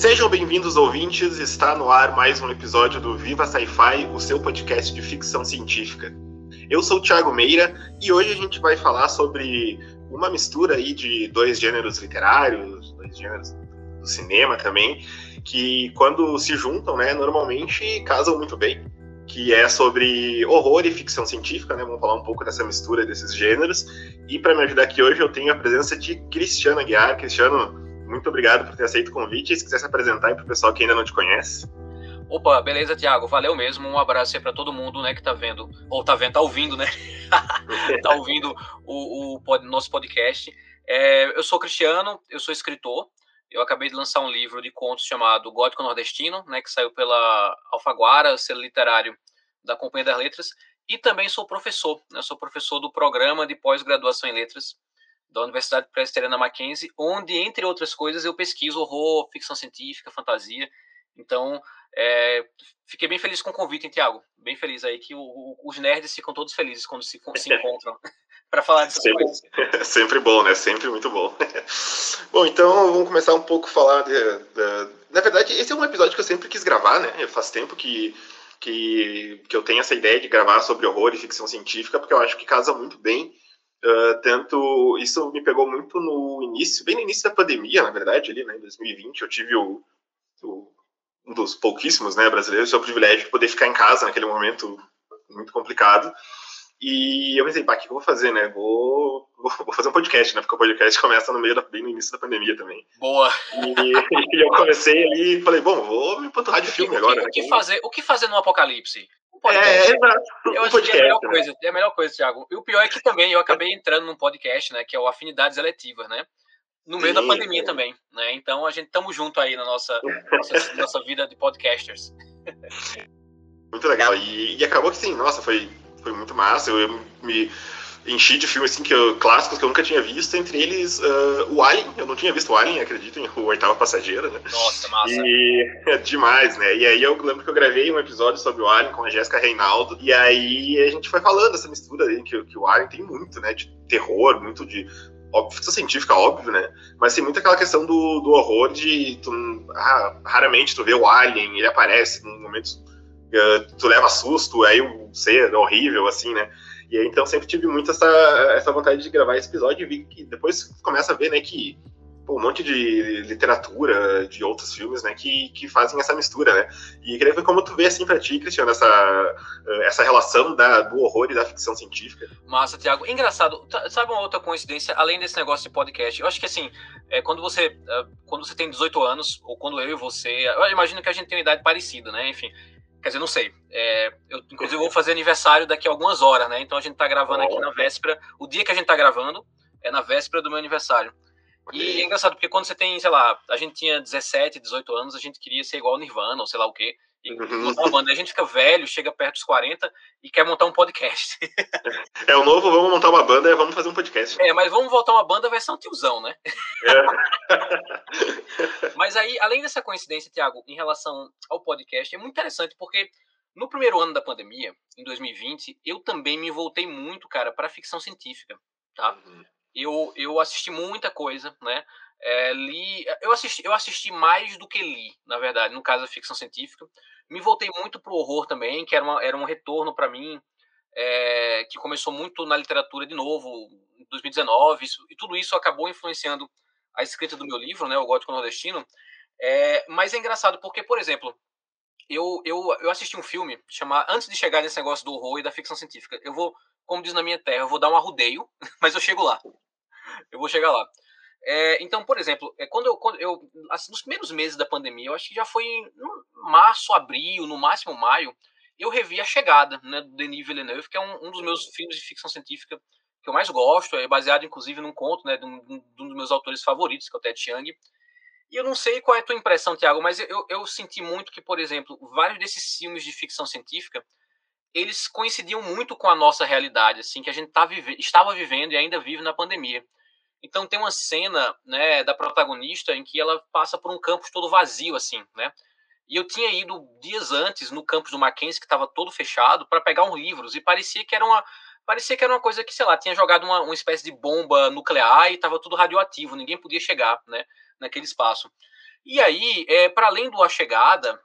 Sejam bem-vindos, ouvintes. Está no ar mais um episódio do Viva Sci-Fi, o seu podcast de ficção científica. Eu sou o Thiago Meira e hoje a gente vai falar sobre uma mistura aí de dois gêneros literários, dois gêneros do cinema também, que quando se juntam, né, normalmente casam muito bem, que é sobre horror e ficção científica, né? Vamos falar um pouco dessa mistura desses gêneros. E para me ajudar aqui hoje eu tenho a presença de Cristiano Aguiar. Cristiano, muito obrigado por ter aceito o convite. Se quiser se apresentar para o pessoal que ainda não te conhece. Opa, beleza, Tiago. Valeu mesmo. Um abraço aí para todo mundo, né, que tá vendo, ou tá vendo, tá ouvindo, né? tá ouvindo o, o, o nosso podcast. É, eu sou Cristiano, eu sou escritor. Eu acabei de lançar um livro de contos chamado Gótico Nordestino, né, que saiu pela Alfaguara, selo literário da Companhia das Letras, e também sou professor, né, sou professor do programa de pós-graduação em letras da Universidade Presbiteriana Mackenzie, onde, entre outras coisas, eu pesquiso horror, ficção científica, fantasia. Então, é, fiquei bem feliz com o convite, hein, Tiago? Bem feliz aí que o, o, os nerds ficam todos felizes quando se, se encontram para falar disso. sempre, sempre bom, né? Sempre muito bom. bom, então vamos começar um pouco a falar de, de, Na verdade, esse é um episódio que eu sempre quis gravar, né? Faz tempo que, que, que eu tenho essa ideia de gravar sobre horror e ficção científica, porque eu acho que casa muito bem. Uh, tanto isso me pegou muito no início, bem no início da pandemia, na verdade, ali, né, em 2020, eu tive o, o um dos pouquíssimos, né, brasileiros, o privilégio de poder ficar em casa naquele momento muito complicado. E eu pensei, pá, o que eu vou fazer, né? Vou, vou, vou, fazer um podcast, né? Porque o podcast começa no meio da, bem no início da pandemia também. Boa! E, e eu comecei ali e falei, bom, vou me panturrar de filme o que, agora. O que, né? fazer, o que fazer no apocalipse? Um é, exato. Eu acho podcast, que é a melhor né? coisa, é a melhor coisa, Thiago. E o pior é que também eu acabei entrando num podcast, né? Que é o Afinidades Eletivas, né? No meio sim, da pandemia sim. também, né? Então a gente estamos junto aí na nossa, nossa, nossa vida de podcasters. Muito legal. E, e acabou que sim, nossa, foi foi muito massa. Eu, eu me enchi de filmes assim, que eu, clássicos que eu nunca tinha visto, entre eles uh, o Alien. Eu não tinha visto o Alien, acreditem, o Oitava Passageira, né? Nossa, massa. E é demais, né? E aí eu lembro que eu gravei um episódio sobre o Alien com a Jéssica Reinaldo, e aí a gente foi falando dessa mistura aí, que, que o Alien tem muito, né? De terror, muito de óbvio, ficção científica, óbvio, né? Mas tem muito aquela questão do, do horror de tu, ah, raramente tu vê o alien, ele aparece num momento uh, tu leva susto, aí o ser horrível, assim, né? E aí, então sempre tive muito essa, essa vontade de gravar esse episódio e vi que depois começa a ver, né, que pô, um monte de literatura, de outros filmes, né, que, que fazem essa mistura, né? E queria ver como tu vê, assim, pra ti, Cristiano, essa, essa relação da, do horror e da ficção científica. Massa, Tiago. Engraçado, sabe uma outra coincidência, além desse negócio de podcast? Eu acho que, assim, é, quando, você, é, quando você tem 18 anos, ou quando eu e você, eu imagino que a gente tem uma idade parecida, né? Enfim, Quer dizer, não sei. É, eu, inclusive, vou fazer aniversário daqui a algumas horas, né? Então a gente tá gravando aqui na véspera. O dia que a gente tá gravando é na véspera do meu aniversário. E é engraçado, porque quando você tem, sei lá, a gente tinha 17, 18 anos, a gente queria ser igual Nirvana, ou sei lá o quê. E uhum. montar uma banda. A gente fica velho, chega perto dos 40 e quer montar um podcast. É o novo, vamos montar uma banda e vamos fazer um podcast. É, mas vamos voltar uma banda versão tiozão, né? É. mas aí, além dessa coincidência, Tiago, em relação ao podcast, é muito interessante porque no primeiro ano da pandemia, em 2020, eu também me voltei muito, cara, para ficção científica, tá? Uhum. Eu, eu assisti muita coisa, né? É, li, eu, assisti, eu assisti mais do que li, na verdade, no caso da ficção científica. Me voltei muito pro horror também, que era, uma, era um retorno para mim, é, que começou muito na literatura de novo, em 2019, isso, e tudo isso acabou influenciando a escrita do meu livro, né, O Gótico Nordestino. É, mas é engraçado porque, por exemplo, eu, eu, eu assisti um filme chamado. Antes de chegar nesse negócio do horror e da ficção científica, eu vou, como diz na minha terra, eu vou dar um arrudeio, mas eu chego lá. Eu vou chegar lá. É, então, por exemplo, é, quando eu, quando eu assim, nos primeiros meses da pandemia, eu acho que já foi em março, abril, no máximo maio, eu revi A Chegada, né, do Denis Villeneuve, que é um, um dos meus filmes de ficção científica que eu mais gosto, é baseado inclusive num conto né, de, um, de um dos meus autores favoritos, que é o Ted Chiang. E eu não sei qual é a tua impressão, Tiago, mas eu, eu senti muito que, por exemplo, vários desses filmes de ficção científica, eles coincidiam muito com a nossa realidade, assim, que a gente tá vive, estava vivendo e ainda vive na pandemia. Então tem uma cena, né, da protagonista em que ela passa por um campus todo vazio, assim, né? E eu tinha ido dias antes no campus do Mackenzie, que estava todo fechado, para pegar uns livros, e parecia que era uma parecia que era uma coisa que, sei lá, tinha jogado uma, uma espécie de bomba nuclear e estava tudo radioativo, ninguém podia chegar, né, naquele espaço. E aí, é, para além do A Chegada,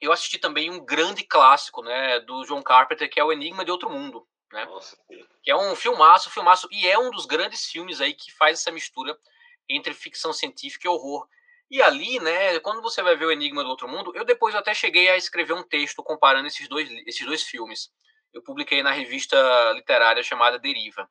eu assisti também um grande clássico, né, do John Carpenter, que é O Enigma de Outro Mundo, né? Nossa, que é um filmaço, filmaço, e é um dos grandes filmes aí que faz essa mistura entre ficção científica e horror. E ali, né, quando você vai ver o Enigma do Outro Mundo, eu depois até cheguei a escrever um texto comparando esses dois, esses dois filmes. Eu publiquei na revista literária chamada Deriva.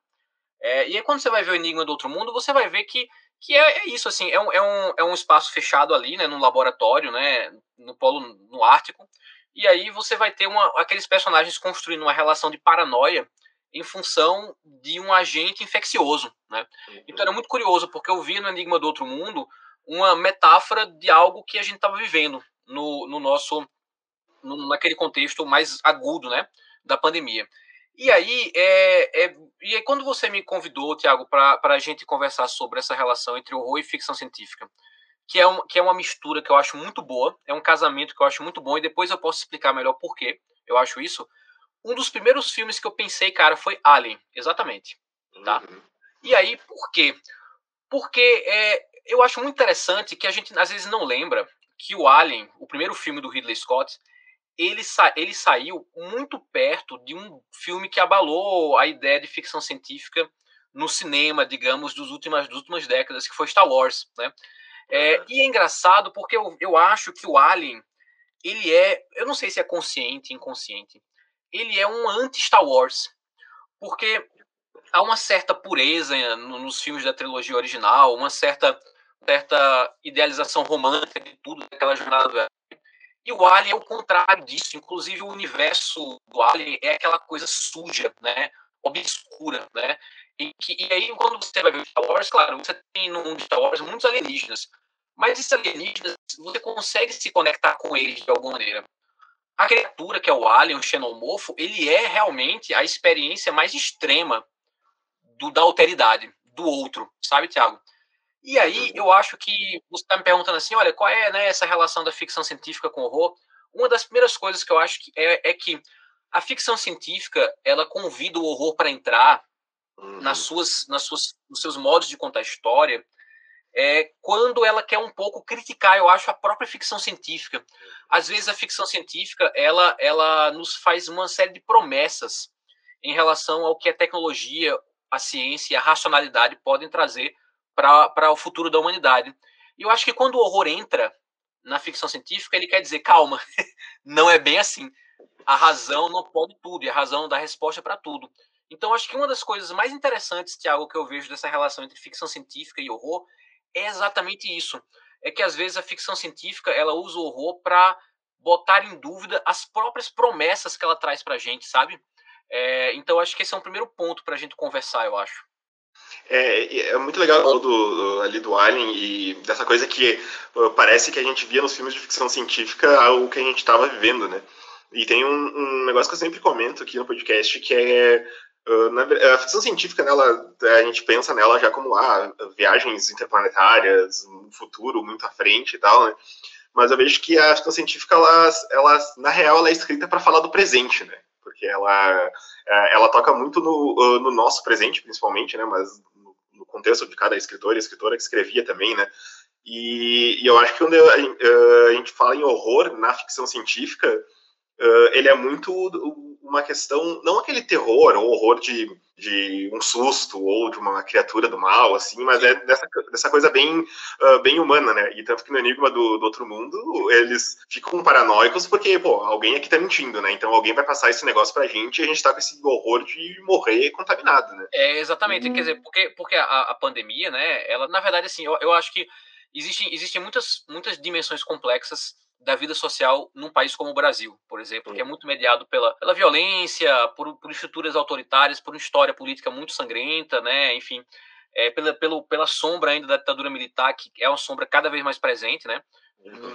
É, e aí, quando você vai ver o Enigma do Outro Mundo, você vai ver que, que é, é isso, assim, é um, é, um, é um espaço fechado ali, né, num laboratório, né, no polo no Ártico, e aí você vai ter uma, aqueles personagens construindo uma relação de paranoia em função de um agente infeccioso, né. Então era muito curioso, porque eu vi no Enigma do Outro Mundo uma metáfora de algo que a gente estava vivendo no, no nosso, no, naquele contexto mais agudo, né, da pandemia. E aí, é, é, e aí quando você me convidou, Tiago, para a gente conversar sobre essa relação entre horror e ficção científica, que é, um, que é uma mistura que eu acho muito boa, é um casamento que eu acho muito bom, e depois eu posso explicar melhor por que eu acho isso. Um dos primeiros filmes que eu pensei, cara, foi Alien, exatamente. Tá? Uhum. E aí, por quê? Porque é, eu acho muito interessante que a gente às vezes não lembra que o Alien, o primeiro filme do Ridley Scott, ele, sa ele saiu muito perto de um filme que abalou a ideia de ficção científica no cinema, digamos, dos últimas, das últimas décadas, que foi Star Wars, né? É, e é engraçado porque eu, eu acho que o Alien, ele é, eu não sei se é consciente, inconsciente, ele é um anti-Star Wars, porque há uma certa pureza nos filmes da trilogia original, uma certa, certa idealização romântica de tudo, daquela jornada e o Alien é o contrário disso. Inclusive, o universo do Alien é aquela coisa suja, né? obscura, né? E, que, e aí, quando você vai ver Star Wars, claro, você tem no mundo Star Wars muitos alienígenas. Mas esses alienígenas, você consegue se conectar com eles de alguma maneira. A criatura que é o alien, o xenomorfo, ele é realmente a experiência mais extrema do, da alteridade, do outro, sabe, Tiago? E aí eu acho que você está me perguntando assim, olha, qual é né, essa relação da ficção científica com o horror? Uma das primeiras coisas que eu acho que é, é que a ficção científica ela convida o horror para entrar uhum. nas suas, nas suas, nos seus modos de contar história, é quando ela quer um pouco criticar, eu acho, a própria ficção científica. Às vezes a ficção científica ela, ela nos faz uma série de promessas em relação ao que a tecnologia, a ciência e a racionalidade podem trazer para o futuro da humanidade. E eu acho que quando o horror entra na ficção científica, ele quer dizer, calma, não é bem assim. A razão não pode tudo, e a razão dá resposta para tudo. Então, acho que uma das coisas mais interessantes, Tiago, que eu vejo dessa relação entre ficção científica e horror é exatamente isso. É que às vezes a ficção científica ela usa o horror para botar em dúvida as próprias promessas que ela traz para a gente, sabe? É, então, acho que esse é um primeiro ponto para a gente conversar, eu acho. É, é muito legal do, do, ali do Alien e dessa coisa que parece que a gente via nos filmes de ficção científica algo que a gente estava vivendo, né? E tem um, um, negócio que eu sempre comento aqui no podcast que é uh, na, a ficção científica nela a gente pensa nela já como ah, viagens interplanetárias, um futuro muito à frente e tal, né? Mas eu vejo que a ficção científica ela, ela na real ela é escrita para falar do presente, né? Porque ela é, ela toca muito no, no nosso presente, principalmente, né? Mas no contexto de cada escritor e escritora que escrevia também, né? E, e eu acho que quando a, a, gente fala em horror na ficção científica, uh, ele é muito uma questão, não aquele terror ou horror de, de um susto ou de uma criatura do mal, assim, mas é dessa, dessa coisa bem, uh, bem humana, né? E tanto que no Enigma do, do Outro Mundo, eles ficam paranoicos porque, pô, alguém aqui tá mentindo, né? Então alguém vai passar esse negócio pra gente e a gente tá com esse horror de morrer contaminado, né? É, exatamente. Hum. Quer dizer, porque, porque a, a pandemia, né, ela, na verdade, assim, eu, eu acho que existem, existem muitas, muitas dimensões complexas da vida social num país como o Brasil, por exemplo, que é muito mediado pela, pela violência, por, por estruturas autoritárias, por uma história política muito sangrenta, né? Enfim, é, pela, pelo, pela sombra ainda da ditadura militar, que é uma sombra cada vez mais presente, né?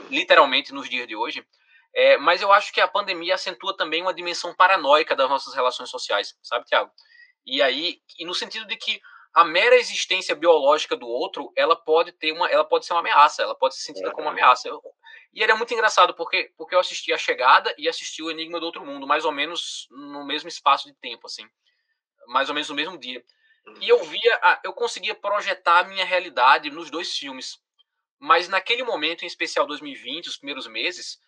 Literalmente nos dias de hoje. É, mas eu acho que a pandemia acentua também uma dimensão paranoica das nossas relações sociais, sabe, Tiago? E aí, e no sentido de que a mera existência biológica do outro, ela pode ter uma, ela pode ser uma ameaça, ela pode ser sentida como uma ameaça. E era muito engraçado porque porque eu assisti a Chegada e assisti o Enigma do Outro Mundo, mais ou menos no mesmo espaço de tempo, assim, mais ou menos no mesmo dia. E eu via, eu conseguia projetar a minha realidade nos dois filmes, mas naquele momento, em especial 2020, os primeiros meses,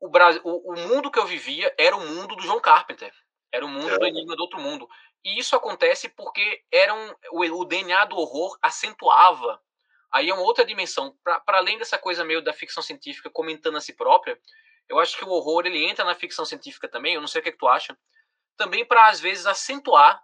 o, Brasil, o, o mundo que eu vivia era o mundo do John Carpenter. Era o mundo é. do Enigma do Outro Mundo. E isso acontece porque era um, o, o DNA do horror acentuava. Aí é uma outra dimensão. Para além dessa coisa meio da ficção científica comentando a si própria, eu acho que o horror ele entra na ficção científica também. Eu não sei o que, é que tu acha. Também para, às vezes, acentuar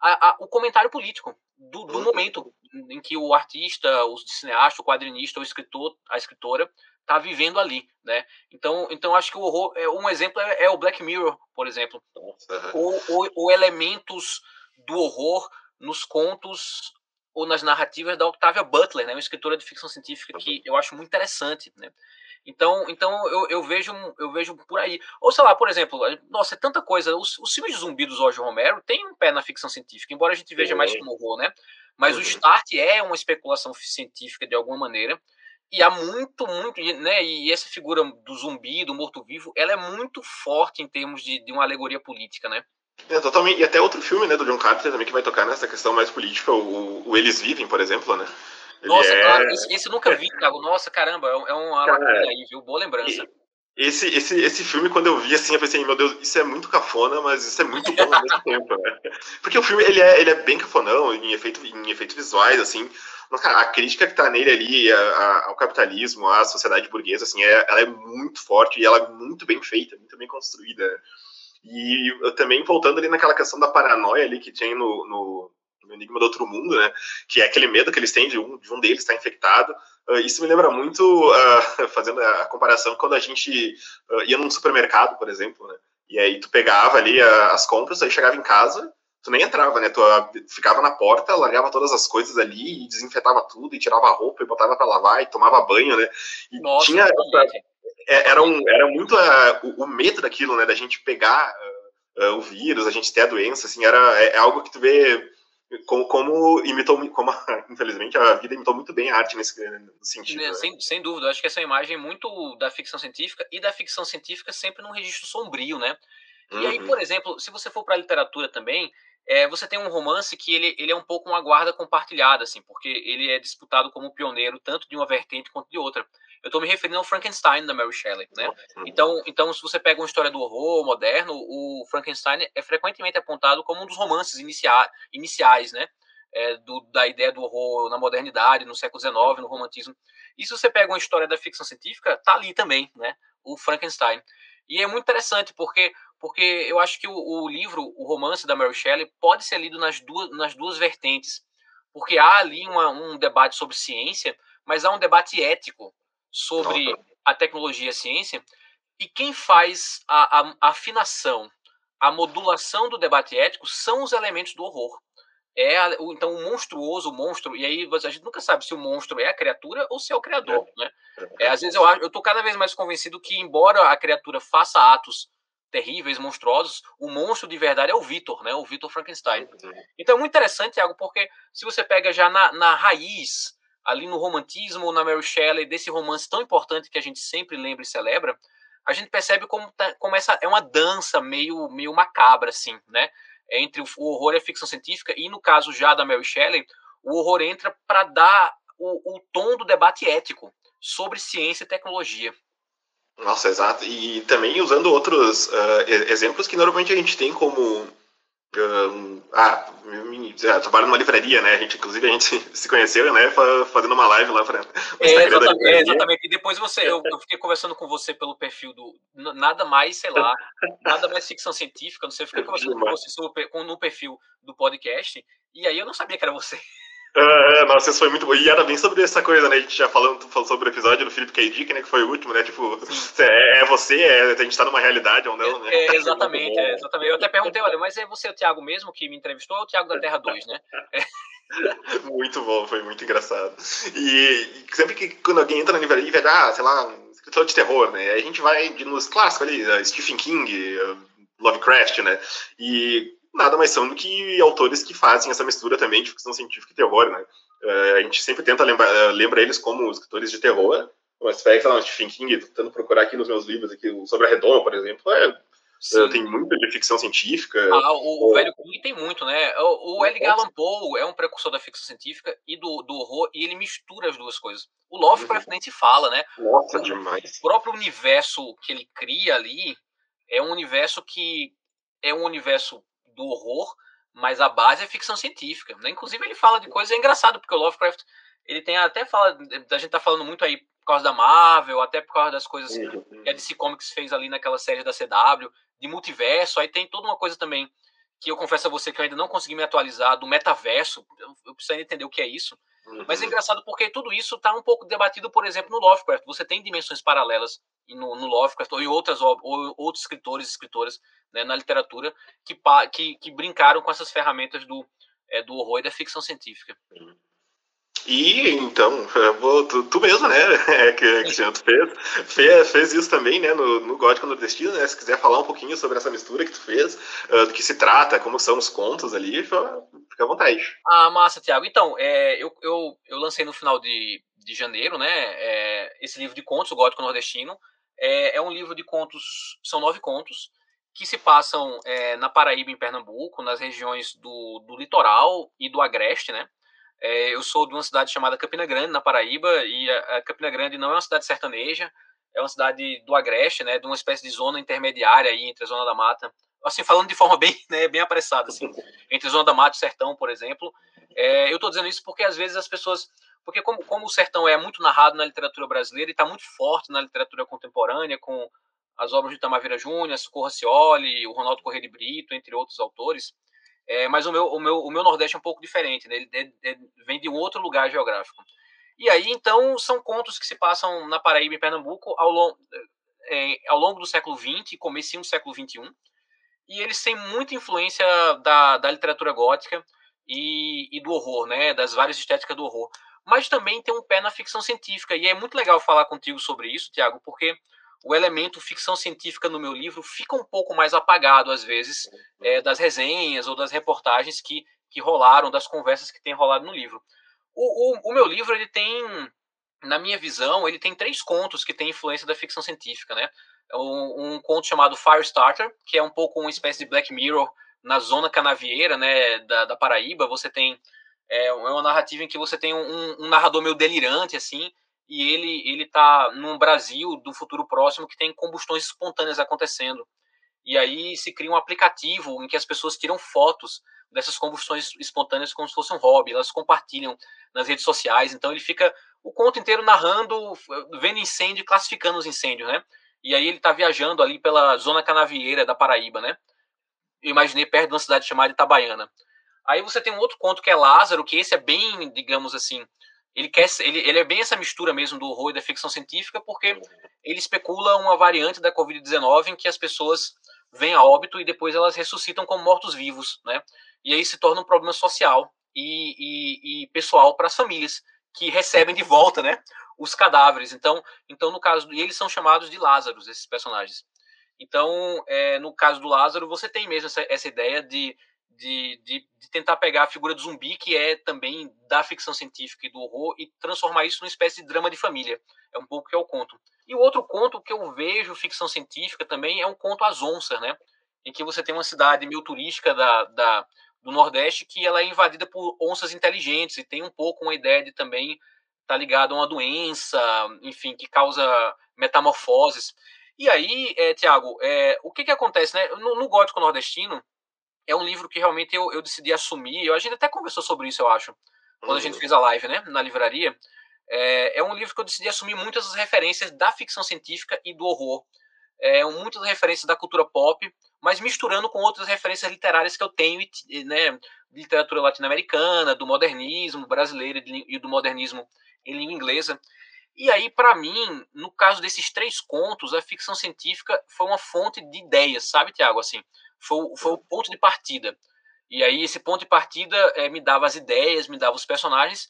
a, a, o comentário político do, do, uhum. momento em que o artista, o cineasta, o quadrinista, o escritor, a escritora está vivendo ali, né? Então, então acho que o horror, é, um exemplo é, é o Black Mirror, por exemplo, ou, ou, ou, elementos do horror nos contos ou nas narrativas da Octavia Butler, né? Uma escritora de ficção científica que eu acho muito interessante, né? Então, então eu, eu, vejo eu vejo por aí. Ou sei lá, por exemplo, nossa, é tanta coisa. Os, os filmes de zumbi do Jorge Romero tem um pé na ficção científica, embora a gente veja mais como horror, né? Mas uhum. o Start é uma especulação científica de alguma maneira. E há muito, muito, né? E essa figura do zumbi, do morto-vivo, ela é muito forte em termos de, de uma alegoria política, né? É, totalmente. E até outro filme, né, do John Carpenter também que vai tocar nessa questão mais política, o, o Eles Vivem, por exemplo, né? Nossa, é... claro, esse, esse, eu nunca vi, Thiago. Nossa, caramba, é, é uma Cara, lacuna aí, viu? Boa lembrança. Esse, esse, esse filme, quando eu vi assim, eu pensei, meu Deus, isso é muito cafona, mas isso é muito bom ao mesmo tempo, né? Porque o filme, ele é, ele é bem cafonão, em, efeito, em efeitos visuais, assim, mas, cara, a crítica que tá nele ali a, a, ao capitalismo, à sociedade burguesa, assim, é, ela é muito forte e ela é muito bem feita, muito bem construída. E eu também, voltando ali naquela questão da paranoia ali que tem no, no, no Enigma do Outro Mundo, né, que é aquele medo que eles têm de um, de um deles estar infectado, uh, isso me lembra muito, uh, fazendo a comparação, quando a gente uh, ia num supermercado, por exemplo, né, e aí tu pegava ali as compras, aí chegava em casa, tu nem entrava, né? Tu ficava na porta, largava todas as coisas ali e desinfetava tudo e tirava a roupa e botava para lavar e tomava banho, né? E Nossa, tinha essa, era, um, era muito uh, o, o, medo daquilo, né? Da gente pegar uh, o vírus, a gente ter a doença, assim, era é, é algo que tu vê como, como imitou, como infelizmente a vida imitou muito bem a arte nesse sentido. Né? Sem, sem dúvida, eu acho que essa imagem é muito da ficção científica e da ficção científica sempre num registro sombrio, né? E uhum. aí, por exemplo, se você for para a literatura também, é, você tem um romance que ele, ele é um pouco uma guarda compartilhada, assim, porque ele é disputado como pioneiro tanto de uma vertente quanto de outra. Eu estou me referindo ao Frankenstein da Mary Shelley, né? Então, então, se você pega uma história do horror moderno, o Frankenstein é frequentemente apontado como um dos romances inicia iniciais, né? É, do, da ideia do horror na modernidade, no século XIX, no romantismo. E se você pega uma história da ficção científica, tá ali também, né? O Frankenstein. E é muito interessante porque porque eu acho que o, o, livro, o romance da Mary Shelley, pode ser lido nas duas, nas duas vertentes. Porque há ali uma, um debate sobre ciência, mas há um debate ético sobre Nossa. a tecnologia e a ciência. E quem faz a, a, a, afinação, a modulação do debate ético são os elementos do horror. É a, o, então o monstruoso, o monstro, e aí a gente nunca sabe se o monstro é a criatura ou se é o criador. É. Né? É, às vezes eu, eu tô cada vez mais convencido que, embora a criatura faça atos terríveis, monstruosos, o monstro de verdade é o Victor, né? O Victor Frankenstein. Uhum. Então é muito interessante, Thiago, porque se você pega já na, na raiz, ali no romantismo, na Mary Shelley, desse romance tão importante que a gente sempre lembra e celebra, a gente percebe como, tá, como essa é uma dança meio, meio macabra, assim, né? Entre o, o horror e a ficção científica, e no caso já da Mary Shelley, o horror entra para dar o, o tom do debate ético sobre ciência e tecnologia. Nossa, exato. E também usando outros uh, exemplos que normalmente a gente tem como. Uh, ah, ah, trabalho numa livraria, né? A gente, inclusive, a gente se conheceu, né? Fazendo uma live lá para. É, exatamente, é, exatamente. E depois você, eu, eu, fiquei conversando com você pelo perfil do. Nada mais, sei lá, nada mais ficção científica, não sei. Eu fiquei conversando com você sobre, com, no perfil do podcast, e aí eu não sabia que era você. É, é, nossa, isso foi muito bom. E era bem sobre essa coisa, né? A gente já falando, falou sobre o episódio do Felipe K. Dick, né? Que foi o último, né? Tipo, é, é, você, é, a gente tá numa realidade ou não, né? É, exatamente, é, exatamente. Eu até perguntei, olha, mas é você o Thiago mesmo que me entrevistou ou o Thiago da Terra 2, né? muito bom, foi muito engraçado. E, e, sempre que quando alguém entra na livraria e vê, ah, sei lá, um escritor de terror, né? A gente vai de, nos clássicos ali, uh, Stephen King, uh, Lovecraft, né? E nada mais são do que autores que fazem essa mistura também de ficção científica e terror, né? Uh, a gente sempre tenta lembrar uh, lembra eles como escritores de terror, mas pega, sei lá, Stephen King, tentando procurar aqui nos meus livros, aqui, sobre a Redoma, por exemplo, é, Uh, tem muito de ficção científica. Ah, o, o velho King tem muito, né? O, o Edgar Allan Poe é um precursor da ficção científica e do, do horror, e ele mistura as duas coisas. O Lovecraft uhum. nem se fala, né? Nossa, o, demais. O próprio universo que ele cria ali é um universo que é um universo do horror, mas a base é ficção científica. Né? Inclusive, ele fala de coisas, é engraçado, porque o Lovecraft, ele tem até fala, a gente tá falando muito aí por causa da Marvel, até por causa das coisas que a DC Comics fez ali naquela série da CW, de multiverso, aí tem toda uma coisa também que eu confesso a você que eu ainda não consegui me atualizar, do metaverso, eu, eu preciso entender o que é isso. Uhum. Mas é engraçado porque tudo isso está um pouco debatido, por exemplo, no Lovecraft. Você tem dimensões paralelas no, no Lovecraft ou em outras ou outros escritores e escritoras né, na literatura que, que, que, brincaram com essas ferramentas do, é, do horror e da ficção científica. E então, vou, tu, tu, mesmo, né, é, que, que tu fez, fez, fez, isso também, né, no, no Gótico Nordestino, né, se quiser falar um pouquinho sobre essa mistura que tu fez, uh, do que se trata, como são os contos ali, fica à vontade. Ah, massa, Tiago. Então, é, eu, eu, eu lancei no final de, de janeiro, né, é, esse livro de contos, o Gótico Nordestino, é, é um livro de contos, são nove contos, que se passam é, na Paraíba, em Pernambuco, nas regiões do, do litoral e do agreste, né, é, eu sou de uma cidade chamada Campina Grande, na Paraíba, e a, a, Campina Grande não é uma cidade sertaneja, é uma cidade do Agreste, né, de uma espécie de zona intermediária aí entre a Zona da Mata, assim, falando de forma bem, né, bem apressada, assim, entre Zona da Mata e Sertão, por exemplo. É, eu estou dizendo isso porque às vezes as pessoas, porque como, como o Sertão é muito narrado na literatura brasileira e está muito forte na literatura contemporânea, com as obras de Tamavira Júnior, Socorro Cioli, o Ronaldo Correia de Brito, entre outros autores, é, mas o meu, o, meu, o meu Nordeste é um pouco diferente, né? ele é, é, vem de um outro lugar geográfico. E aí, então, são contos que se passam na Paraíba e Pernambuco ao, long, é, ao longo do século XX, comecinho do século XXI, e eles têm muita influência da, da literatura gótica e, e do horror, né? das várias estéticas do horror. Mas também tem um pé na ficção científica, e é muito legal falar contigo sobre isso, Tiago, porque o elemento ficção científica no meu livro fica um pouco mais apagado, às vezes, é, das resenhas ou das reportagens que, que rolaram, das conversas que tem rolado no livro. O, o, o meu livro, ele tem, na minha visão, ele tem três contos que têm influência da ficção científica, né? Um, um conto chamado Firestarter, que é um pouco uma espécie de Black Mirror na zona canavieira, né, da, da Paraíba. Você tem é, é uma narrativa em que você tem um, um narrador meio delirante, assim, e ele ele está num Brasil do futuro próximo que tem combustões espontâneas acontecendo. E aí se cria um aplicativo em que as pessoas tiram fotos dessas combustões espontâneas como se fosse um hobby, elas compartilham nas redes sociais. Então ele fica o conto inteiro narrando, vendo incêndio, classificando os incêndios, né? E aí ele está viajando ali pela zona canavieira da Paraíba, né? Eu imaginei perto de uma cidade chamada Itabaiana. Aí você tem um outro conto que é Lázaro, que esse é bem, digamos assim, ele quer ele, ele é bem essa mistura mesmo do horror e da ficção científica porque ele especula uma variante da Covid-19 em que as pessoas vêm a óbito e depois elas ressuscitam como mortos-vivos, né? E aí se torna um problema social e, e, e pessoal para as famílias que recebem de volta, né? Os cadáveres. Então, então no caso e eles são chamados de Lázaros esses personagens. Então, é, no caso do Lázaro, você tem mesmo essa, essa ideia de de, de, de, tentar pegar a figura do zumbi, que é também da ficção científica e do horror, e transformar isso numa espécie de drama de família. É um pouco que é o conto. E o outro conto que eu vejo ficção científica também é um conto às onças, né? Em que você tem uma cidade meio turística da, da, do Nordeste que ela é invadida por onças inteligentes e tem um pouco uma ideia de também tá ligado a uma doença, enfim, que causa metamorfoses. E aí, é, Tiago, é, o que, que acontece, né? No, no gótico nordestino, é um livro que realmente eu, eu decidi assumir. A gente até conversou sobre isso, eu acho, quando uhum. a gente uhum. fez a live, né, na livraria. É, é, um livro que eu decidi assumir muitas das referências da ficção científica e do horror. É, muitas referências da cultura pop, mas misturando com outras referências literárias que eu tenho, né, de literatura latino-americana, do modernismo brasileiro e do modernismo em língua inglesa. E aí, para mim, no caso desses três contos, a ficção científica foi uma fonte de ideias, sabe, Tiago? Assim, foi, foi o ponto de partida. E aí esse ponto de partida é, me dava as ideias, me dava os personagens.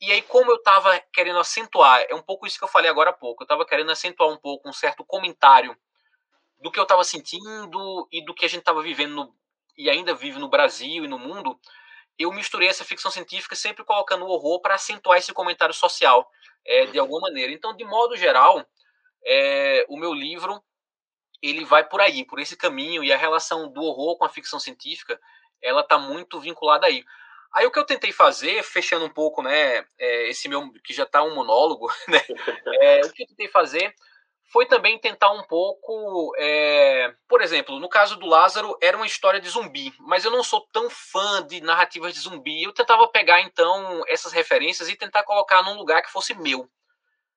E aí como eu estava querendo acentuar, é um pouco isso que eu falei agora há pouco, eu estava querendo acentuar um pouco um certo comentário do que eu estava sentindo e do que a gente estava vivendo no, e ainda vive no Brasil e no mundo, eu misturei essa ficção científica sempre colocando o horror para acentuar esse comentário social é, de alguma maneira. Então, de modo geral, é, o meu livro ele vai por aí, por esse caminho, e a relação do horror com a ficção científica, ela tá muito vinculada aí. Aí o que eu tentei fazer, fechando um pouco, né, é, esse meu, que já tá um monólogo, né, é, o que eu tentei fazer foi também tentar um pouco, é, por exemplo, no caso do Lázaro, era uma história de zumbi, mas eu não sou tão fã de narrativas de zumbi. Eu tentava pegar então essas referências e tentar colocar num lugar que fosse meu.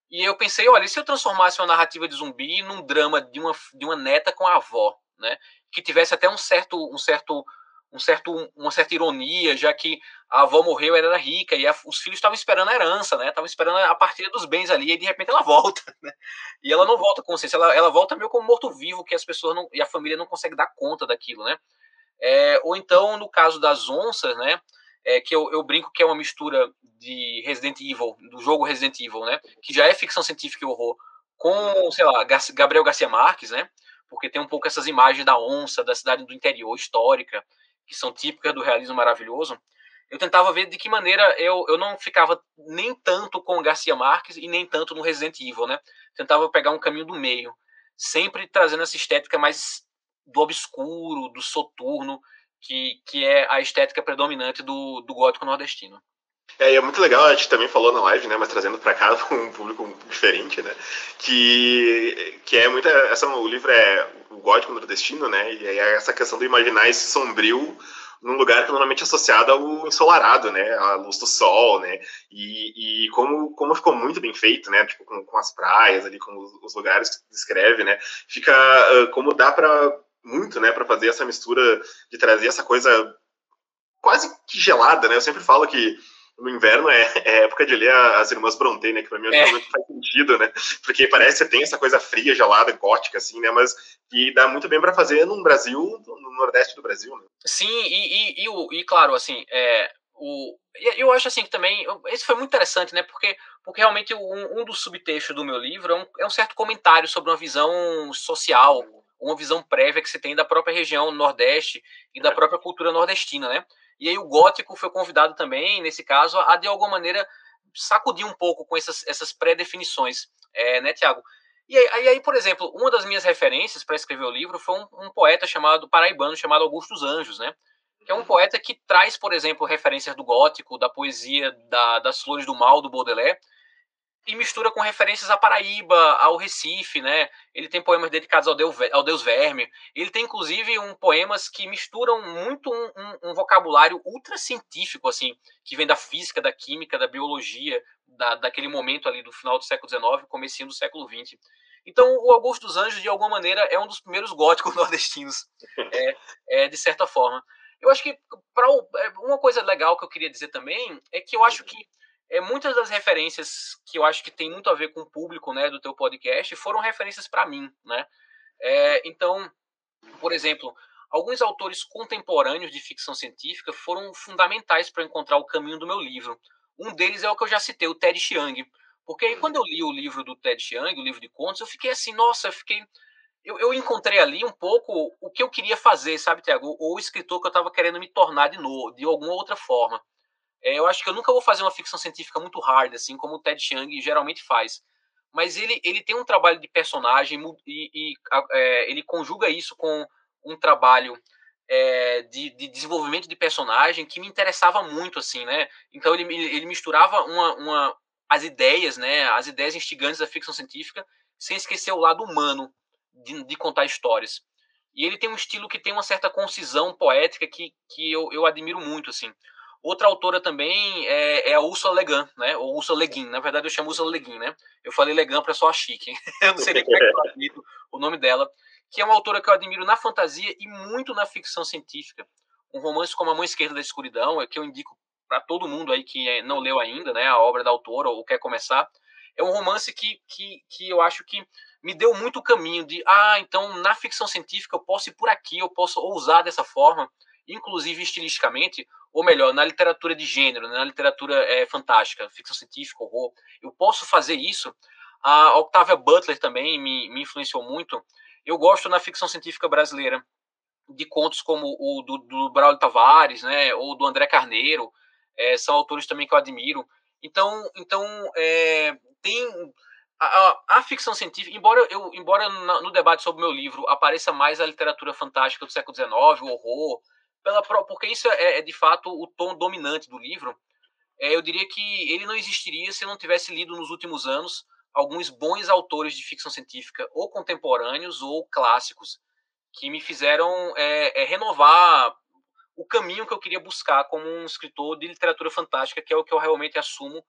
E eu pensei, olha, e se eu transformasse uma narrativa de zumbi num drama de uma, de uma neta com a avó, né? Que tivesse até um certo, um certo, um certo, uma certa ironia, já que a avó morreu, ela era rica e a, os filhos estavam esperando a herança, né? Estavam esperando a partilha dos bens ali e de repente ela volta, né? E ela não volta com consciência, ela, ela volta meio como morto-vivo que as pessoas não, e a família não consegue dar conta daquilo, né? É, ou então no caso das onças, né? É, que eu, eu, brinco que é uma mistura de Resident Evil, do jogo Resident Evil, né? Que já é ficção científica e horror, com, sei lá, Gabriel Garcia Marques, né? Porque tem um pouco essas imagens da onça, da cidade do interior histórica, que são típicas do realismo maravilhoso. Eu tentava ver de que maneira eu, eu não ficava nem tanto com Garcia Marques e nem tanto no Resident Evil, né? Tentava pegar um caminho do meio, sempre trazendo essa estética mais do obscuro, do soturno, que, que é a estética predominante do, do gótico nordestino. É, e é muito legal, a gente também falou na live, né, mas trazendo para cá um público diferente, né, que, que é muita, essa, o livro é o gótico nordestino, né, e aí essa questão do imaginar esse sombrio num lugar que normalmente é associado ao ensolarado, né, à luz do sol, né, e, e como, como ficou muito bem feito, né, tipo, com, com as praias ali, com os, os lugares que descreve, né, fica, uh, como dá para muito, né, para fazer essa mistura de trazer essa coisa quase que gelada, né? Eu sempre falo que no inverno é, é época de ler as Irmãs Brontë, né? Que pra mim é. muito faz sentido, né? Porque parece que tem essa coisa fria, gelada, gótica, assim, né? Mas que dá muito bem para fazer no Brasil, no Nordeste do Brasil, né? Sim, e, e, e, e claro, assim, é, o, eu acho assim que também, esse foi muito interessante, né? Porque, porque realmente um, um dos subtextos do meu livro é um, é um certo comentário sobre uma visão social, uma visão prévia que se tem da própria região Nordeste e da própria cultura nordestina, né? E aí o gótico foi convidado também, nesse caso, a de alguma maneira sacudir um pouco com essas, essas pré-definições, é, né, Tiago? E aí, aí, por exemplo, uma das minhas referências para escrever o livro foi um, um, poeta chamado paraibano chamado Augusto dos Anjos, né? Que é um poeta que traz, por exemplo, referências do gótico, da poesia da, das Flores do Mal do Baudelaire, e mistura com referências à Paraíba, ao Recife, né? Ele tem poemas dedicados ao Deus, ao Deus Verme. Ele tem, inclusive, um poemas que misturam muito um, um, um, vocabulário ultra científico, assim, que vem da física, da química, da biologia, da, daquele momento ali do final do século XIX, comecinho do século XX. Então, o Augusto dos Anjos, de alguma maneira, é um dos primeiros góticos nordestinos, é, é, de certa forma. Eu acho que pra, é, uma coisa legal que eu queria dizer também é que eu acho que é, muitas das referências que eu acho que tem muito a ver com o público né, do teu podcast foram referências para mim. Né? É, então, por exemplo, alguns autores contemporâneos de ficção científica foram fundamentais para encontrar o caminho do meu livro. Um deles é o que eu já citei, o Ted Chiang. Porque aí, quando eu li o livro do Ted Chiang, o livro de contos, eu fiquei assim, nossa, eu fiquei. Eu, eu encontrei ali um pouco o que eu queria fazer, sabe, Tiago? Ou o escritor que eu estava querendo me tornar de novo, de alguma outra forma. É, eu acho que eu nunca vou fazer uma ficção científica muito hard, assim como o Ted Chiang geralmente faz. Mas ele, ele tem um trabalho de personagem e, e é, ele conjuga isso com um trabalho é, de, de, desenvolvimento de personagem que me interessava muito, assim, né? Então ele, ele misturava uma, uma, as ideias, né? As ideias instigantes da ficção científica, sem esquecer o lado humano de, de contar histórias. E ele tem um estilo que tem uma certa concisão poética que, que eu, eu admiro muito, assim. Outra autora também é, é a Ursula Le Guin, né? Ou Ursula Le Guin. Na verdade, eu chamo Ursula Le Guin, né? Eu falei Le Guin para só chique. eu não sei nem como é que eu admito o nome dela. Que é uma autora que eu admiro na fantasia e muito na ficção científica. Um romance como A Mão Esquerda da Escuridão, é que eu indico para todo mundo aí que é, não leu ainda, né? A obra da autora ou quer começar. É um romance que, que, que eu acho que me deu muito caminho de, ah, então na ficção científica eu posso ir por aqui, eu posso ousar dessa forma inclusive estilisticamente, ou melhor, na literatura de gênero, na literatura é, fantástica, ficção científica, horror, eu posso fazer isso. A Octavia Butler também me, me influenciou muito. Eu gosto na ficção científica brasileira de contos como o do, do Braulio Tavares, né, ou do André Carneiro, é, são autores também que eu admiro. Então, então é, tem a, a, a, ficção científica, embora eu, embora no debate sobre o meu livro apareça mais a literatura fantástica do século XIX, o horror, pela, porque isso é, é de fato o tom dominante do livro, é, eu diria que ele não existiria se eu não tivesse lido nos últimos anos alguns bons autores de ficção científica, ou contemporâneos ou clássicos, que me fizeram é, é, renovar o caminho que eu queria buscar como um escritor de literatura fantástica, que é o que eu realmente assumo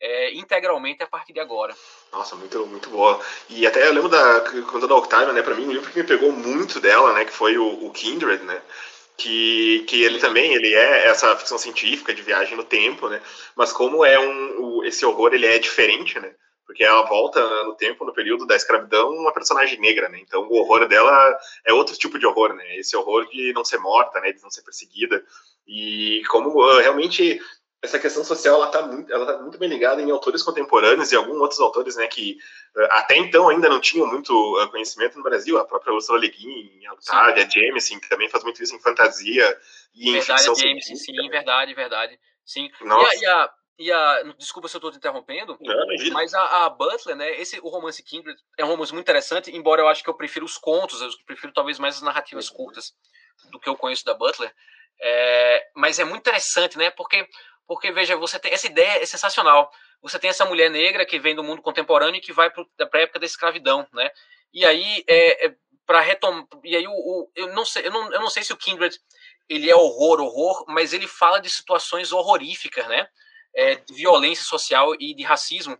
é, integralmente a partir de agora. Nossa, muito, muito boa. E até eu lembro da quando da Octavia, né, para mim, um livro que me pegou muito dela, né, que foi o, o Kindred, né, que, que ele também ele é essa ficção científica de viagem no tempo, né, mas como é um o, esse horror ele é diferente, né, porque ela volta no tempo, no período da escravidão, uma personagem negra, né? Então o horror dela é outro tipo de horror, né? Esse horror de não ser morta, né? De não ser perseguida. E como uh, realmente essa questão social ela está muito, ela tá muito bem ligada em autores contemporâneos e alguns outros autores, né, que uh, até então ainda não tinham muito uh, conhecimento no Brasil. A própria Ursula Le Guin, a Octavia, Jameson, que também faz muito isso em fantasia e em verdade, ficção Jameson, sim, verdade, verdade. Sim. Nossa. E a, e a, e a desculpa se eu estou te interrompendo, não, mas a, a, Butler, né, esse o romance Kindred é um romance muito interessante, embora eu acho que eu prefiro os contos, eu prefiro talvez mais as narrativas uhum. curtas do que eu conheço da Butler. É, mas é muito interessante, né? Porque porque veja, você tem essa ideia é sensacional. Você tem essa mulher negra que vem do mundo contemporâneo e que vai para a época da escravidão, né? E aí é, é para retomar, e aí o, o, eu não sei, eu não, eu não sei se o Kindred ele é horror, horror, mas ele fala de situações horroríficas, né? É, de violência social e de racismo.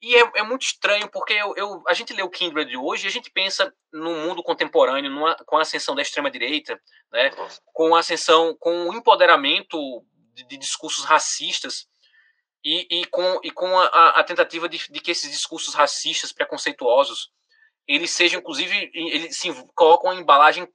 E é, é muito estranho, porque eu, eu, a gente lê o Kindred hoje e a gente pensa no mundo contemporâneo, numa, com a ascensão da extrema-direita, né, com a ascensão, com o empoderamento de, de discursos racistas e, e, com, e com a, a tentativa de, de, que esses discursos racistas, preconceituosos, eles sejam, inclusive, eles se colocam uma embalagem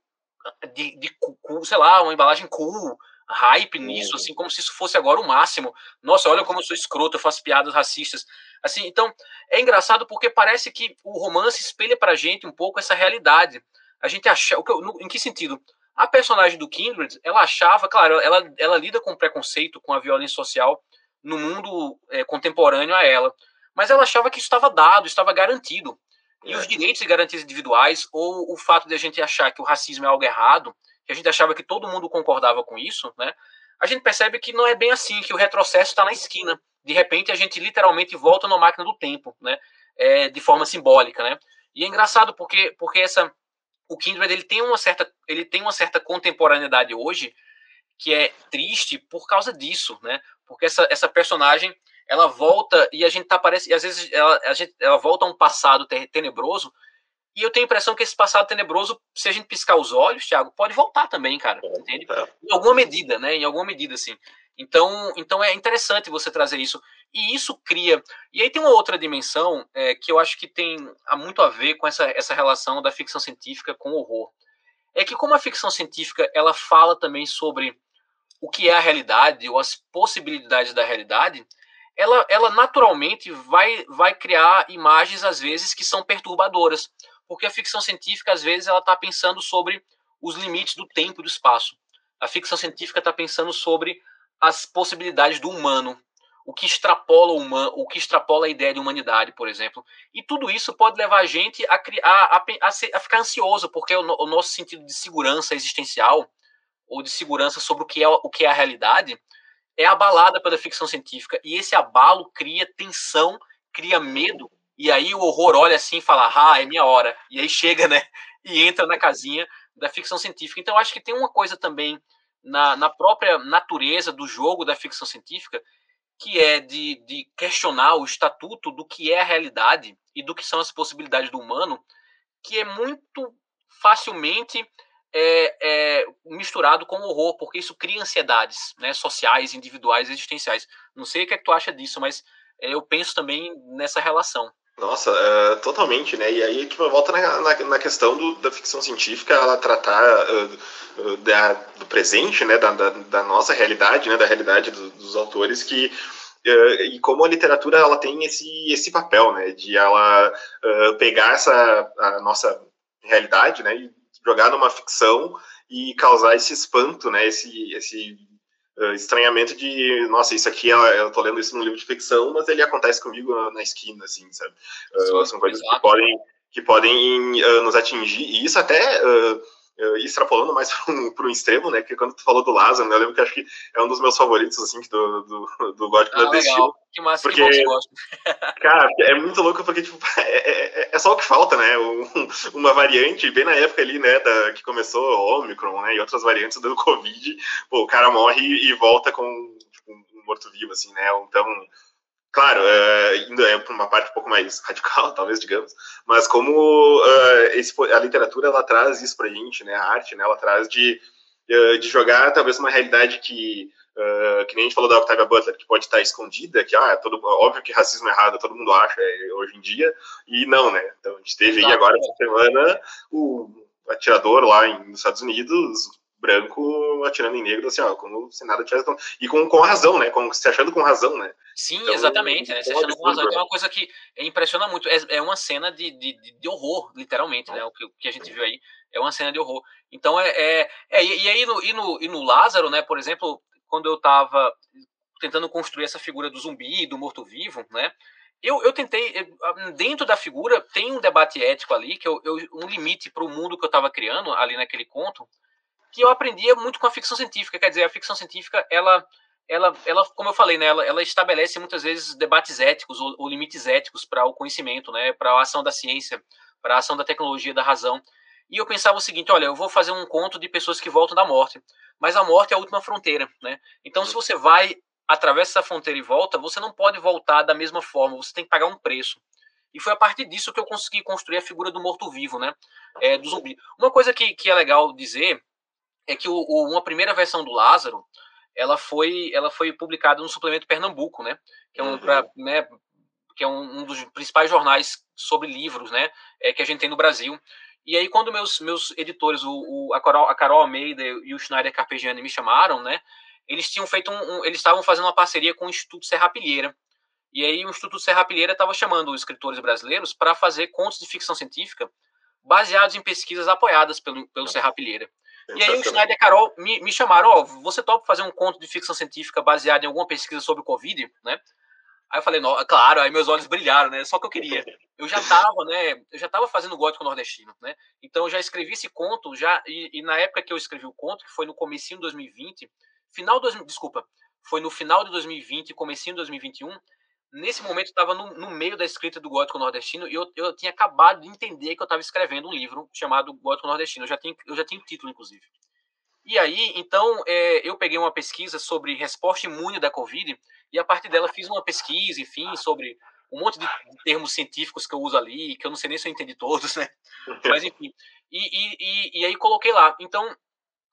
de, de, sei lá, uma embalagem cool, hype nisso, uhum. assim, como se isso fosse agora o máximo. Nossa, olha como eu sou escroto, eu faço piadas racistas. Assim, então, é engraçado porque parece que o romance espelha pra gente um pouco essa realidade. A gente acha, em que sentido? A personagem do Kindred, ela achava, claro, ela, ela lida com preconceito, com a violência social no mundo é, contemporâneo a ela, mas ela achava que isso estava dado, estava garantido. E é. os direitos e garantias individuais, ou o fato de a gente achar que o racismo é algo errado, que a gente achava que todo mundo concordava com isso, né? A gente percebe que não é bem assim, que o retrocesso está na esquina. De repente, a gente literalmente volta na máquina do tempo, né? É, de forma simbólica, né? E é engraçado porque, porque essa o Kindred ele tem uma certa ele tem uma certa contemporaneidade hoje que é triste por causa disso, né? Porque essa, essa personagem ela volta e a gente tá parece e às vezes ela, a gente, ela volta a um passado tenebroso e eu tenho a impressão que esse passado tenebroso, se a gente piscar os olhos, Thiago, pode voltar também, cara, entende? Em alguma medida, né? Em alguma medida, assim. Então, então é interessante você trazer isso. E isso cria. E aí tem uma outra dimensão é, que eu acho que tem muito a ver com essa, essa relação da ficção científica com o horror. É que, como a ficção científica ela fala também sobre o que é a realidade ou as possibilidades da realidade, ela, ela naturalmente vai, vai criar imagens, às vezes, que são perturbadoras. Porque a ficção científica, às vezes, ela está pensando sobre os limites do tempo e do espaço. A ficção científica está pensando sobre as possibilidades do humano, o que extrapola o, que extrapola a ideia de humanidade, por exemplo. E tudo isso pode levar a gente a, a, a, a ficar ansioso, porque o, o, nosso sentido de segurança existencial, ou de segurança sobre o que é, o que é a realidade, é abalada pela ficção científica. E esse abalo cria tensão, cria medo, e aí o horror olha assim e fala, ah, é minha hora. E aí chega, né? E entra na casinha da ficção científica. Então, acho que tem uma coisa também na, na própria natureza do jogo da ficção científica, que é de, de questionar o estatuto do que é a realidade e do que são as possibilidades do humano, que é muito facilmente é, é, misturado com horror, porque isso cria ansiedades né, sociais, individuais, existenciais. Não sei o que, é que tu acha disso, mas é, eu penso também nessa relação. Nossa, uh, totalmente, né? E aí, tipo, volta na, na, na questão do, da ficção científica, ela tratar uh, da, do presente, né? Da, da, da, nossa realidade, né? Da realidade do, dos autores que uh, e como a literatura ela tem esse, esse papel, né? De ela pegar essa a nossa realidade, né? E jogar numa ficção e causar esse espanto, né? Esse, esse uh, estranhamento de, nossa, isso aqui, é, eu tô lendo isso num livro de ficção, mas ele acontece comigo na esquina, assim, sabe? Uh, são coisas exato. que podem, que podem uh, nos atingir, e isso até uh, extrapolando mais para um extremo, né? Que quando tu falou do Lázaro, né, eu lembro que acho que é um dos meus favoritos, assim, do, do, do Gótico ah, Nordestino. Que massa, porque, que bom Cara, é muito louco porque, tipo, é, é, é, só o que falta, né? Um, uma variante, bem na época ali, né, da, que começou o Omicron, né, e outras variantes do Covid, pô, o cara morre e volta com tipo, um morto-vivo, assim, né? Então, claro, uh, indo é para uma parte um pouco mais radical, talvez, digamos, mas como uh, esse, a literatura ela traz isso para a gente, né, a arte, né, ela traz de, uh, de jogar talvez uma realidade que, que nem a gente falou da Octavia Butler, que pode estar escondida, que, ah, todo, óbvio que racismo é errado, todo mundo acha é, hoje em dia, e não, né, então a gente teve Exato. aí agora, essa semana, o atirador lá em, nos Estados Unidos branco atirando em negro, assim, ó, como se nada tivesse. E com, com razão, né? Com, se achando com razão, né? Sim, então, exatamente, né? Se achando com razão. Então é uma coisa que impressiona muito. É, é uma cena de, de, de horror, literalmente, né? O que, que a gente viu aí é uma cena de horror. Então é. é, é e, aí no, e, no, e no Lázaro, né, por exemplo, quando eu tava tentando construir essa figura do zumbi, do morto-vivo, né? Eu, eu tentei, dentro da figura, tem um debate ético ali, que eu, eu um limite para o mundo que eu estava criando ali naquele conto, que eu aprendia muito com a ficção científica. Quer dizer, a ficção científica, ela, ela, ela como eu falei, né, ela, ela estabelece muitas vezes debates éticos ou, ou limites éticos para o conhecimento, né, para a ação da ciência, para a ação da tecnologia, da razão. E eu pensava o seguinte: olha, eu vou fazer um conto de pessoas que voltam da morte, mas a morte é a última fronteira, né? Então, se você vai atravessa essa fronteira e volta, você não pode voltar da mesma forma, você tem que pagar um preço. E foi a partir disso que eu consegui construir a figura do morto-vivo, né? É, do zumbi. Uma coisa que, que é legal dizer é que o, o, uma primeira versão do Lázaro, ela foi, ela foi publicada no suplemento Pernambuco, né? Que é um, uhum. pra, né, que é um, um, dos principais jornais sobre livros, né? É, que a gente tem no Brasil. E aí, quando meus, meus editores, o, o a, Carol, a Carol Almeida e o Schneider Carpegiani me chamaram, né? Eles tinham feito um, um eles estavam fazendo uma parceria com o Instituto Serrapilheira. E aí o Instituto Serrapilheira estava chamando os escritores brasileiros para fazer contos de ficção científica baseados em pesquisas apoiadas pelo, pelo Serrapilheira. E aí o Schneider e a Carol me, me chamaram, ó, oh, você topa fazer um conto de ficção científica baseado em alguma pesquisa sobre o Covid, né? Aí eu falei, claro, aí meus olhos brilharam, né? Só que eu queria. Eu já tava, né? Eu já tava fazendo gótico nordestino, né? Então eu já escrevi esse conto, já e, e, na época que eu escrevi o conto, que foi no comecinho de 2020, final de, desculpa, foi no final de 2020, comecinho de 2021, nesse momento estava no, no, meio da escrita do Gótico Nordestino e eu, eu tinha acabado de entender que eu estava escrevendo um livro chamado Gótico Nordestino. Eu já tinha, eu já tinha o título, inclusive. E aí, então, é, eu peguei uma pesquisa sobre resposta imune da Covid e a partir dela fiz uma pesquisa, enfim, sobre um monte de termos científicos que eu uso ali, que eu não sei nem se eu entendi todos, né? Mas, enfim. E, e, e, e aí coloquei lá. Então,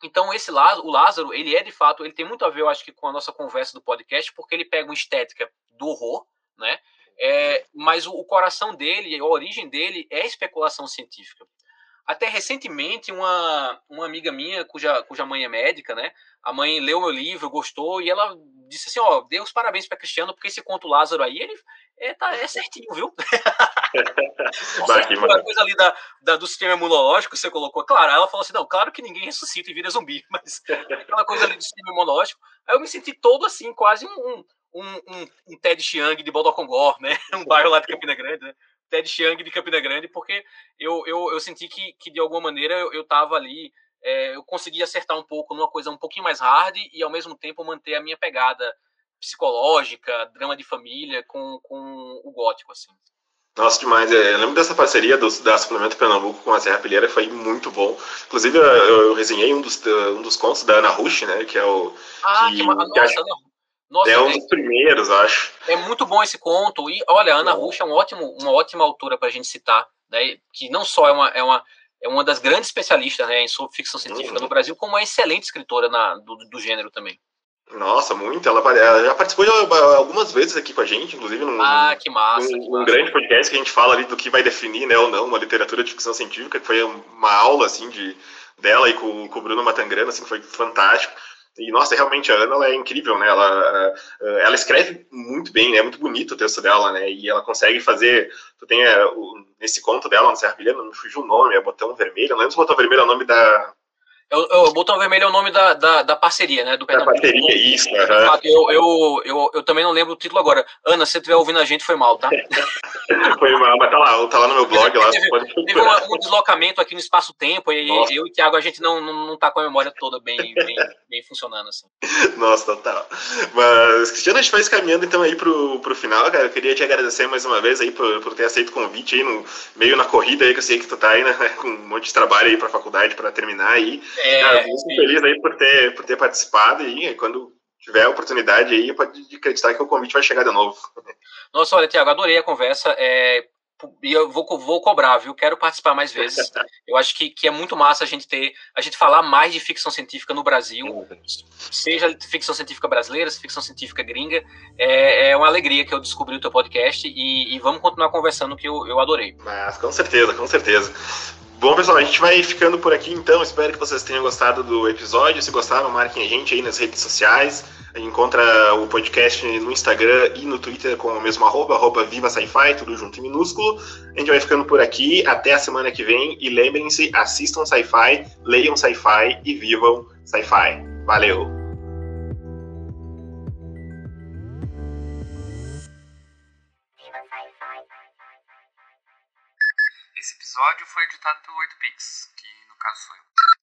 então esse Lázaro, o Lázaro, ele é de fato, ele tem muito a ver, eu acho que com a nossa conversa do podcast, porque ele pega uma estética do horror, né? É, mas o, o, coração dele, a origem dele é especulação científica. Até recentemente, uma, uma amiga minha, cuja, cuja mãe é médica, né? A mãe leu meu livro, gostou, e ela disse assim: Ó, dê os parabéns para Cristiano, porque esse conto Lázaro aí, ele é, tá, é certinho, viu? a coisa ali da, da, do sistema imunológico você colocou, claro. Ela falou assim: não, claro que ninguém ressuscita e vira zumbi, mas aquela coisa ali do sistema imunológico. Aí eu me senti todo assim, quase um, um, um, um Ted Chiang de Bodocongor, né? Um bairro lá de Campina Grande, né? Ted Chiang de Campina Grande, porque eu, eu, eu senti que, que de alguma maneira eu, eu tava ali, é, eu consegui acertar um pouco numa coisa um pouquinho mais hard e ao mesmo tempo manter a minha pegada psicológica, drama de família com, com o gótico, assim. Nossa, demais. É, eu lembro dessa parceria do, da Suplemento Pernambuco com a Serra Pilheira, foi muito bom. Inclusive, eu, eu resenhei um dos, um dos contos da Ana Rush, né, que é o... Ah, que, que, nossa, que nossa, é um é dos primeiros, acho. É muito bom esse conto. E olha, a Ana Rush é um ótimo, uma ótima autora para a gente citar, né? Que não só é uma, é uma, é uma das grandes especialistas né, em sobre ficção científica uhum. no Brasil, como uma excelente escritora na, do, do gênero também. Nossa, muito. Ela, ela, já participou de algumas vezes aqui com a gente, inclusive num, ah, que massa, num, que massa. grande podcast que a gente fala ali do que vai definir, né, ou não, uma literatura de ficção científica, que foi uma aula, assim, de, dela e com, com o Bruno Matangrana, assim, foi fantástico. E, nossa, realmente, a Ana ela é incrível, né? Ela, ela escreve muito bem, né? É muito bonito o texto dela, né? E ela consegue fazer... Tu tem é, o, esse conto dela, no Serra Pilha, não me fugiu o nome, é Botão Vermelho. Não lembro se Botão Vermelho é o nome da... Eu, eu, o botão vermelho é o nome da, da, da parceria, né? Do Pernambuco. Da parceria, isso. Uhum. Eu, eu, eu, eu, também não lembro o título agora. Ana, se você estiver ouvindo a gente, foi mal, tá? foi mal, mas tá lá, tá lá no meu blog. Lá, teve, pode teve uma, um deslocamento aqui no espaço-tempo e Nossa. eu e o Thiago, a gente não, não, não tá com a memória toda bem, bem, bem funcionando, assim. Nossa, total. Mas, Cristiano, a gente vai caminhando então aí pro, pro final, cara. Eu queria te agradecer mais uma vez aí por, por ter aceito o convite aí, no, meio na corrida aí, que eu sei que tu tá aí, né? Com um monte de trabalho aí pra faculdade pra terminar aí. É, cara, muito feliz aí por ter, por ter participado e quando tiver a oportunidade aí, pode acreditar que o convite vai chegar de novo. Nossa, olha, Tiago, adorei a conversa. É, e eu vou, vou cobrar, viu? Quero participar mais vezes. Eu acho que, que é muito massa a gente ter, a gente falar mais de ficção científica no Brasil, seja ficção científica brasileira, ficção científica gringa. É, é uma alegria que eu descobri o teu podcast e, e vamos continuar conversando que eu, eu adorei. Mas com certeza, com certeza. Bom, pessoal, a gente vai ficando por aqui então. Espero que vocês tenham gostado do episódio. Se gostaram, marquem a gente aí nas redes sociais. Encontra o podcast no Instagram e no Twitter com o mesmo arroba, arroba Viva Sci-Fi, tudo junto em minúsculo. A gente vai ficando por aqui. Até a semana que vem. E lembrem-se, assistam Sci-Fi, leiam Sci-Fi e vivam Sci-Fi. Valeu! Episódio foi editado pelo 8pix, que no caso sou eu.